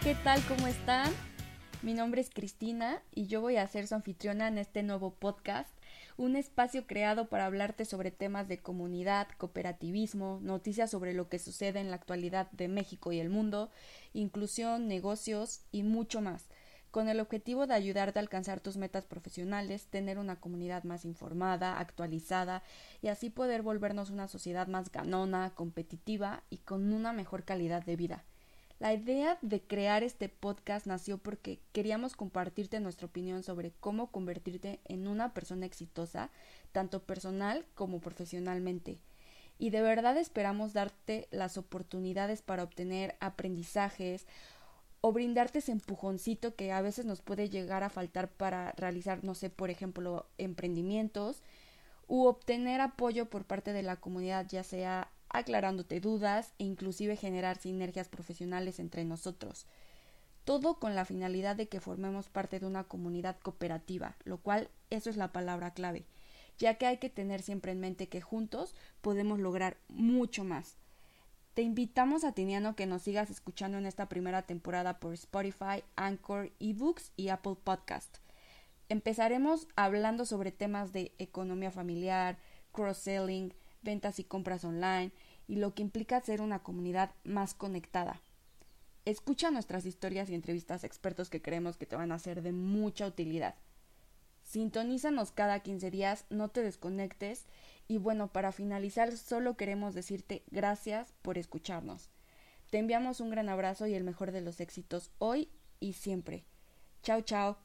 ¿qué tal? ¿Cómo están? Mi nombre es Cristina y yo voy a ser su anfitriona en este nuevo podcast, un espacio creado para hablarte sobre temas de comunidad, cooperativismo, noticias sobre lo que sucede en la actualidad de México y el mundo, inclusión, negocios y mucho más, con el objetivo de ayudarte a alcanzar tus metas profesionales, tener una comunidad más informada, actualizada y así poder volvernos una sociedad más ganona, competitiva y con una mejor calidad de vida. La idea de crear este podcast nació porque queríamos compartirte nuestra opinión sobre cómo convertirte en una persona exitosa, tanto personal como profesionalmente. Y de verdad esperamos darte las oportunidades para obtener aprendizajes o brindarte ese empujoncito que a veces nos puede llegar a faltar para realizar, no sé, por ejemplo, emprendimientos u obtener apoyo por parte de la comunidad, ya sea aclarándote dudas e inclusive generar sinergias profesionales entre nosotros. Todo con la finalidad de que formemos parte de una comunidad cooperativa, lo cual eso es la palabra clave, ya que hay que tener siempre en mente que juntos podemos lograr mucho más. Te invitamos a Tiniano que nos sigas escuchando en esta primera temporada por Spotify, Anchor, eBooks y Apple Podcast. Empezaremos hablando sobre temas de economía familiar, cross-selling, ventas y compras online y lo que implica ser una comunidad más conectada. Escucha nuestras historias y entrevistas a expertos que creemos que te van a ser de mucha utilidad. Sintonízanos cada 15 días, no te desconectes y bueno, para finalizar solo queremos decirte gracias por escucharnos. Te enviamos un gran abrazo y el mejor de los éxitos hoy y siempre. Chao, chao.